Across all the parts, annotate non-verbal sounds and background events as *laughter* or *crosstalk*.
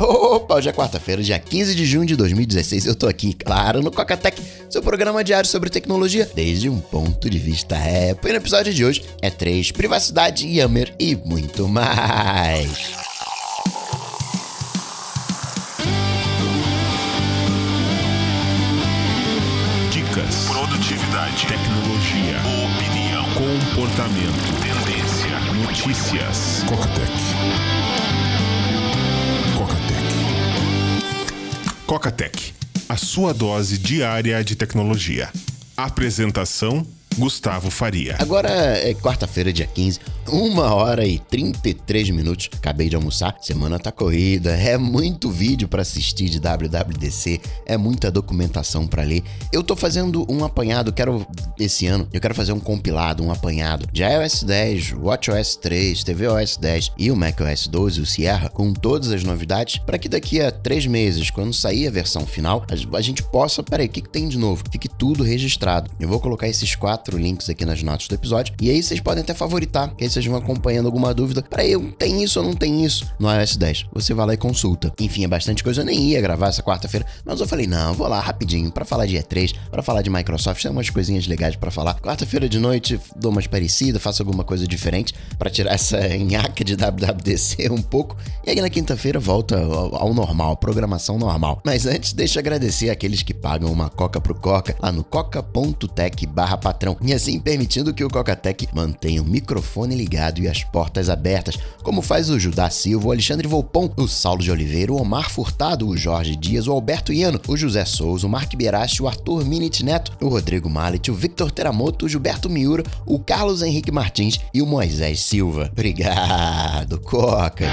Opa, hoje é quarta-feira, dia 15 de junho de 2016. Eu tô aqui, claro, no Cocatec, seu programa diário sobre tecnologia, desde um ponto de vista Apple. E no episódio de hoje é 3, privacidade, Yammer e muito mais. Dicas, produtividade, tecnologia, opinião, comportamento, tendência, notícias. Cocatec. Cocatec, a sua dose diária de tecnologia. Apresentação Gustavo Faria. Agora é quarta-feira, dia 15, uma hora e 33 minutos. Acabei de almoçar, semana tá corrida, é muito vídeo para assistir de WWDC, é muita documentação para ler. Eu tô fazendo um apanhado, quero esse ano, eu quero fazer um compilado, um apanhado de iOS 10, WatchOS 3, tvOS 10 e o macOS 12, o Sierra, com todas as novidades, para que daqui a três meses, quando sair a versão final, a gente possa. Peraí, o que, que tem de novo? Fique tudo registrado. Eu vou colocar esses quatro quatro links aqui nas notas do episódio. E aí vocês podem até favoritar, que aí vocês vão acompanhando alguma dúvida. Peraí, tem isso ou não tem isso no iOS 10? Você vai lá e consulta. Enfim, é bastante coisa. Eu nem ia gravar essa quarta-feira, mas eu falei, não, vou lá rapidinho para falar de E3, para falar de Microsoft, tem umas coisinhas legais para falar. Quarta-feira de noite, dou umas parecidas, faço alguma coisa diferente para tirar essa nhaca de WWDC um pouco. E aí na quinta-feira volta ao normal, programação normal. Mas antes, deixa eu agradecer aqueles que pagam uma coca pro Coca lá no coca.tech barra patrão e assim permitindo que o Cocatec mantenha o microfone ligado e as portas abertas, como faz o Judá Silva, o Alexandre Volpon, o Saulo de Oliveira, o Omar Furtado, o Jorge Dias, o Alberto Iano, o José Souza, o Mark Berachi, o Arthur Minit Neto, o Rodrigo Mallet, o Victor Teramoto, o Gilberto Miura, o Carlos Henrique Martins e o Moisés Silva. Obrigado, Cocas!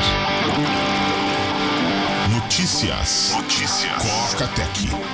Notícias. Notícias. Cocatec.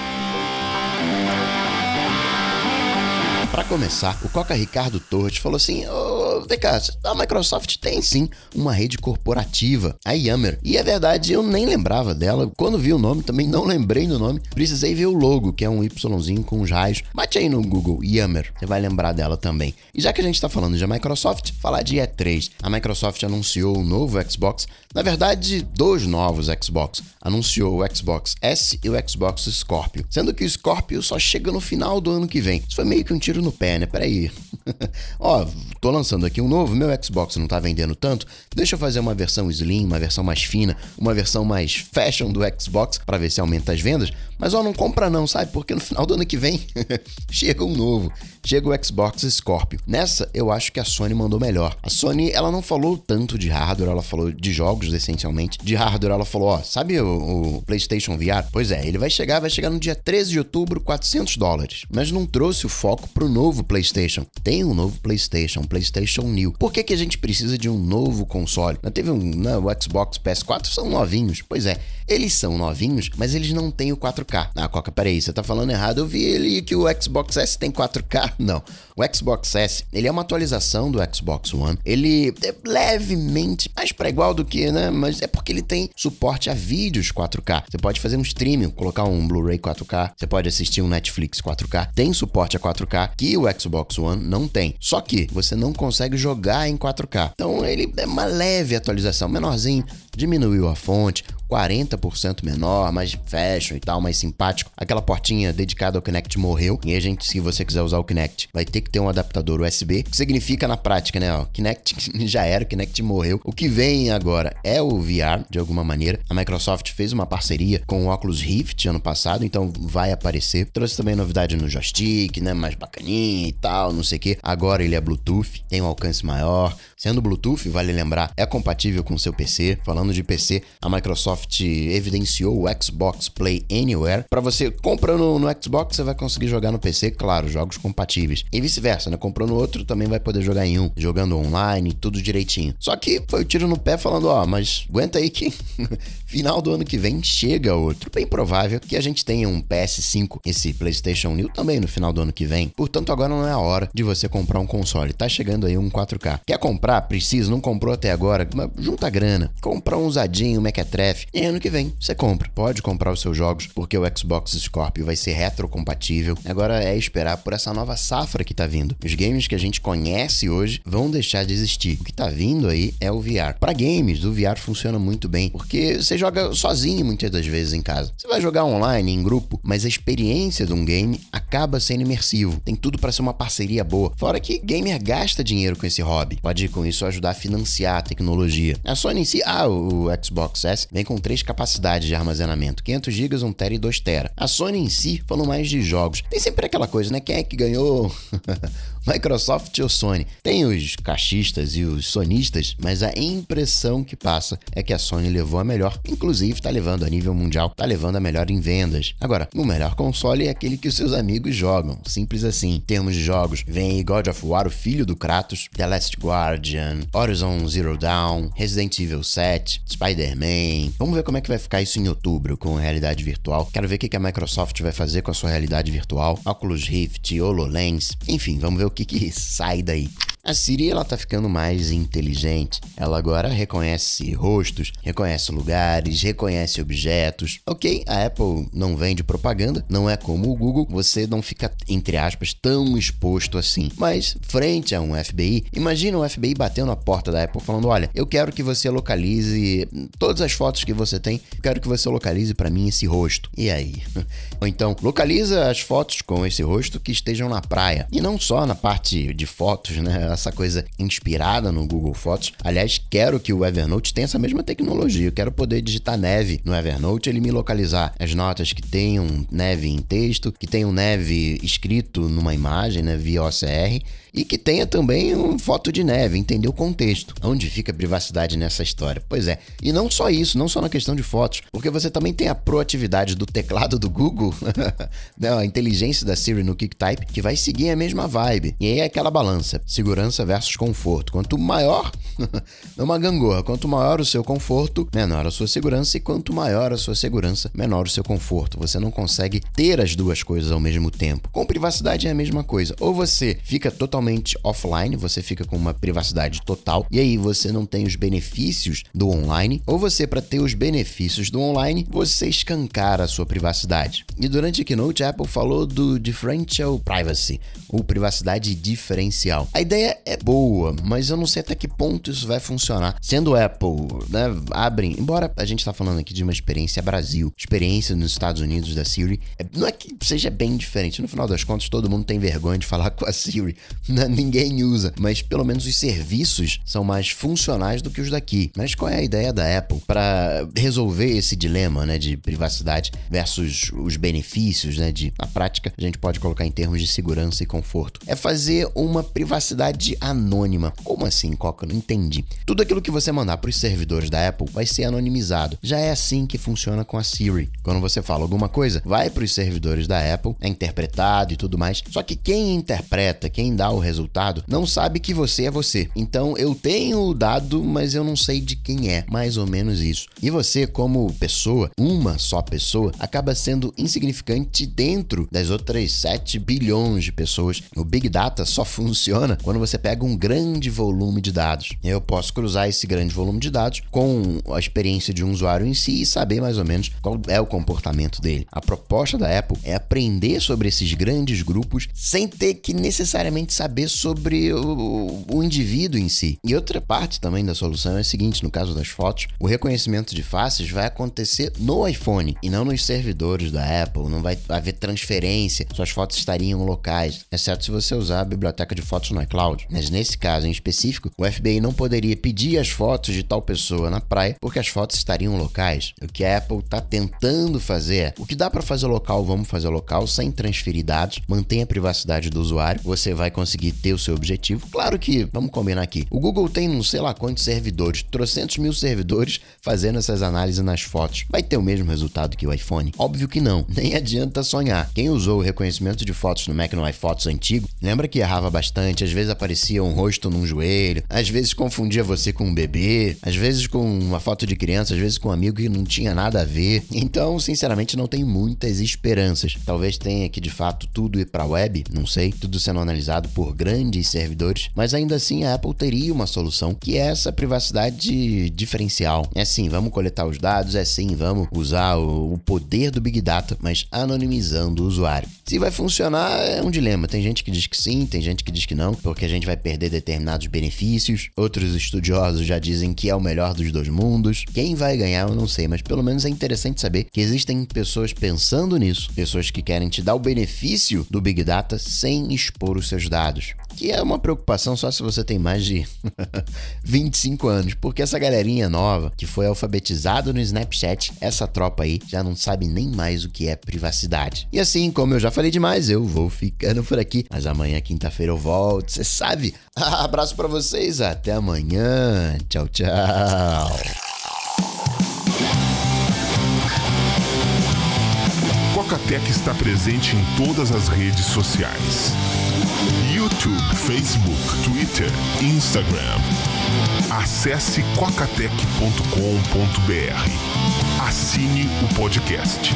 Para começar, o Coca Ricardo Torres falou assim: Ô, cá, a Microsoft tem sim uma rede corporativa, a Yammer. E é verdade, eu nem lembrava dela. Quando vi o nome, também não lembrei do nome. Precisei ver o logo, que é um Yzinho com os raios. Bate aí no Google, Yammer, você vai lembrar dela também. E já que a gente tá falando de Microsoft, falar de E3. A Microsoft anunciou o novo Xbox, na verdade, dois novos Xbox. Anunciou o Xbox S e o Xbox Scorpio, sendo que o Scorpio só chega no final do ano que vem. Isso foi meio que um tiro no pé, né? Peraí. *laughs* Ó, tô lançando aqui um novo, meu Xbox não tá vendendo tanto, deixa eu fazer uma versão slim, uma versão mais fina, uma versão mais fashion do Xbox para ver se aumenta as vendas. Mas ó, não compra não, sabe? Porque no *laughs* final do ano que vem *laughs* chega um novo, chega o Xbox Scorpio. Nessa, eu acho que a Sony mandou melhor. A Sony, ela não falou tanto de hardware, ela falou de jogos essencialmente. De hardware, ela falou, ó, sabe o, o PlayStation VR? Pois é, ele vai chegar, vai chegar no dia 13 de outubro, 400 dólares. Mas não trouxe o foco pro novo PlayStation. Tem um novo PlayStation, PlayStation New. Por que, que a gente precisa de um novo console? Não teve um, não, o Xbox PS4 são novinhos. Pois é, eles são novinhos, mas eles não têm o 4K. Ah, Coca, peraí, você tá falando errado. Eu vi ele que o Xbox S tem 4K. Não. O Xbox S, ele é uma atualização do Xbox One. Ele é levemente mais para igual do que, né? Mas é porque ele tem suporte a vídeos 4K. Você pode fazer um streaming, colocar um Blu-ray 4K. Você pode assistir um Netflix 4K. Tem suporte a 4K que o Xbox One não tem. Só que você não consegue jogar em 4K. Então ele é uma leve atualização, menorzinho. Diminuiu a fonte, 40% menor, mais fashion e tal, mais simpático. Aquela portinha dedicada ao Kinect morreu. E a gente, se você quiser usar o Kinect, vai ter que ter um adaptador USB, que significa na prática, né? Ó, Kinect *laughs* já era, o Kinect morreu. O que vem agora é o VR, de alguma maneira. A Microsoft fez uma parceria com o Oculus Rift ano passado, então vai aparecer. Trouxe também novidade no joystick, né? Mais bacaninha e tal, não sei o que. Agora ele é Bluetooth, tem um alcance maior. Sendo Bluetooth, vale lembrar, é compatível com o seu PC. Falando de PC, a Microsoft evidenciou o Xbox Play Anywhere. Para você comprando no Xbox, você vai conseguir jogar no PC, claro, jogos compatíveis. E vice-versa, né? Comprando outro, também vai poder jogar em um, jogando online, tudo direitinho. Só que foi o tiro no pé falando, ó, mas aguenta aí que *laughs* final do ano que vem chega outro. Bem provável que a gente tenha um PS5, esse PlayStation New também no final do ano que vem. Portanto, agora não é a hora de você comprar um console. Tá chegando aí um 4K. Quer comprar? Precisa, não comprou até agora? Junta grana. Compra um usadinho, um Mequetrefe, E ano que vem você compra. Pode comprar os seus jogos, porque o Xbox Scorpio vai ser retrocompatível. Agora é esperar por essa nova safra que tá vindo. Os games que a gente conhece hoje vão deixar de existir. O que tá vindo aí é o VR. Para games, o VR funciona muito bem, porque você joga sozinho muitas das vezes em casa. Você vai jogar online, em grupo, mas a experiência de um game acaba sendo imersivo. Tem tudo para ser uma parceria boa. Fora que gamer gasta dinheiro com esse hobby. Pode com isso ajudar a financiar a tecnologia. A Sony em si, ah, o Xbox S vem com três capacidades de armazenamento: 500 GB, 1 TB e 2 TB. A Sony em si falou mais de jogos. Tem sempre aquela coisa, né? Quem é que ganhou *laughs* Microsoft ou Sony? Tem os cachistas e os sonistas, mas a impressão que passa é que a Sony levou a melhor, inclusive está levando a nível mundial, está levando a melhor em vendas. Agora, o melhor console é aquele que os seus amigos jogam, simples assim. Em termos de jogos, vem God of War, o filho do Kratos, The Last Guardian, Horizon Zero Dawn, Resident Evil 7, Spider-Man. Vamos ver como é que vai ficar isso em outubro com realidade virtual. Quero ver o que a Microsoft vai fazer com a sua realidade virtual, Oculus Rift, HoloLens, enfim, vamos ver o que, que sai daí. A Siri ela tá ficando mais inteligente. Ela agora reconhece rostos, reconhece lugares, reconhece objetos. Ok, a Apple não vende propaganda, não é como o Google, você não fica, entre aspas, tão exposto assim. Mas, frente a um FBI, imagina um FBI batendo na porta da Apple falando: olha, eu quero que você localize todas as fotos que você tem, eu quero que você localize para mim esse rosto. E aí? *laughs* Ou então, localiza as fotos com esse rosto que estejam na praia. E não só na parte de fotos, né? Essa coisa inspirada no Google Fotos. Aliás, quero que o Evernote tenha essa mesma tecnologia. Eu quero poder digitar neve no Evernote, ele me localizar as notas que tenham neve em texto, que tenham neve escrito numa imagem, né, via OCR, e que tenha também uma foto de neve, entender o contexto. Onde fica a privacidade nessa história? Pois é, e não só isso, não só na questão de fotos, porque você também tem a proatividade do teclado do Google, *laughs* né, a inteligência da Siri no QuickType, que vai seguir a mesma vibe. E aí é aquela balança, segurança versus conforto. Quanto maior, *laughs* é uma gangorra, quanto maior o seu conforto, menor a sua segurança, e quanto maior a sua segurança, menor o seu conforto. Você não consegue ter as duas coisas ao mesmo tempo. Com privacidade é a mesma coisa. Ou você fica totalmente totalmente offline, você fica com uma privacidade total e aí você não tem os benefícios do online, ou você, para ter os benefícios do online, você escancara a sua privacidade. E durante a keynote, a Apple falou do differential privacy, ou privacidade diferencial. A ideia é boa, mas eu não sei até que ponto isso vai funcionar. Sendo Apple, né, abrem, embora a gente tá falando aqui de uma experiência Brasil, experiência nos Estados Unidos da Siri, é, não é que seja bem diferente. No final das contas, todo mundo tem vergonha de falar *laughs* com a Siri. Né, *laughs* ninguém usa, mas pelo menos os serviços são mais funcionais do que os daqui. Mas qual é a ideia da Apple para resolver esse dilema, né, de privacidade versus os benefícios, né, de na prática a gente pode colocar em termos de segurança e conforto? É fazer uma privacidade anônima. Como assim, Coca? Não entendi. Tudo aquilo que você mandar para os servidores da Apple vai ser anonimizado. Já é assim que funciona com a Siri. Quando você fala alguma coisa, vai para os servidores da Apple, é interpretado e tudo mais. Só que quem interpreta, quem dá o resultado, não sabe que você é você. Então eu tenho o dado, mas eu não sei de quem é. Mais ou menos isso. E você, como pessoa, uma só pessoa, acaba sendo insignificante dentro das outras 7 bilhões de pessoas. O Big Data só *laughs* funciona quando você pega um grande volume de dados. Eu posso cruzar esse grande volume de dados com a experiência de um usuário em si e saber mais ou menos qual é o comportamento dele. A proposta da Apple é aprender sobre esses grandes grupos sem ter que necessariamente saber saber sobre o, o, indivíduo em si. E outra parte também da solução é a seguinte: no caso das fotos, o reconhecimento de faces vai acontecer no iPhone e não nos servidores da Apple. Não vai haver transferência, suas fotos estariam locais, exceto se você usar a biblioteca de fotos no iCloud. Mas nesse caso em específico, o FBI não poderia pedir as fotos de tal pessoa na praia porque as fotos estariam locais. O que a Apple está tentando fazer é o que dá para fazer local, vamos fazer local sem transferir dados, mantém a privacidade do usuário, você vai conseguir conseguir ter o seu objetivo. Claro que, vamos combinar aqui, o Google tem não sei lá quantos servidores, trocentos mil servidores fazendo essas análises nas fotos. Vai ter o mesmo resultado que o iPhone? Óbvio que não, *laughs* nem adianta sonhar. Quem usou o reconhecimento de fotos no Mac no iPhotos antigo, lembra que errava bastante, às vezes aparecia um rosto num joelho, às vezes confundia você com um bebê, às vezes com uma foto de criança, às vezes com um amigo que não tinha nada a ver. Então, sinceramente, não tenho muitas esperanças. Talvez tenha que de fato tudo ir para web, não sei, tudo sendo analisado por grandes servidores, mas ainda assim a Apple teria uma solução que é essa privacidade diferencial. É sim, vamos coletar os dados, é sim, vamos usar o, o poder do Big Data, mas anonimizando o usuário. Se vai funcionar é um dilema. Tem gente que diz que sim, tem gente que diz que não, porque a gente vai perder determinados benefícios. Outros estudiosos já dizem que é o melhor dos dois mundos. Quem vai ganhar eu não sei, mas pelo menos é interessante saber que existem pessoas pensando nisso, pessoas que querem te dar o benefício do Big Data sem expor os seus dados. Que é uma preocupação só se você tem mais de *laughs* 25 anos, porque essa galerinha nova que foi alfabetizada no Snapchat, essa tropa aí já não sabe nem mais o que é privacidade. E assim, como eu já falei demais, eu vou ficando por aqui, mas amanhã, quinta-feira, eu volto, você sabe. *laughs* Abraço para vocês, até amanhã. Tchau, tchau. Cocatec está presente em todas as redes sociais. YouTube, Facebook, Twitter, Instagram. Acesse cocatec.com.br. Assine o podcast.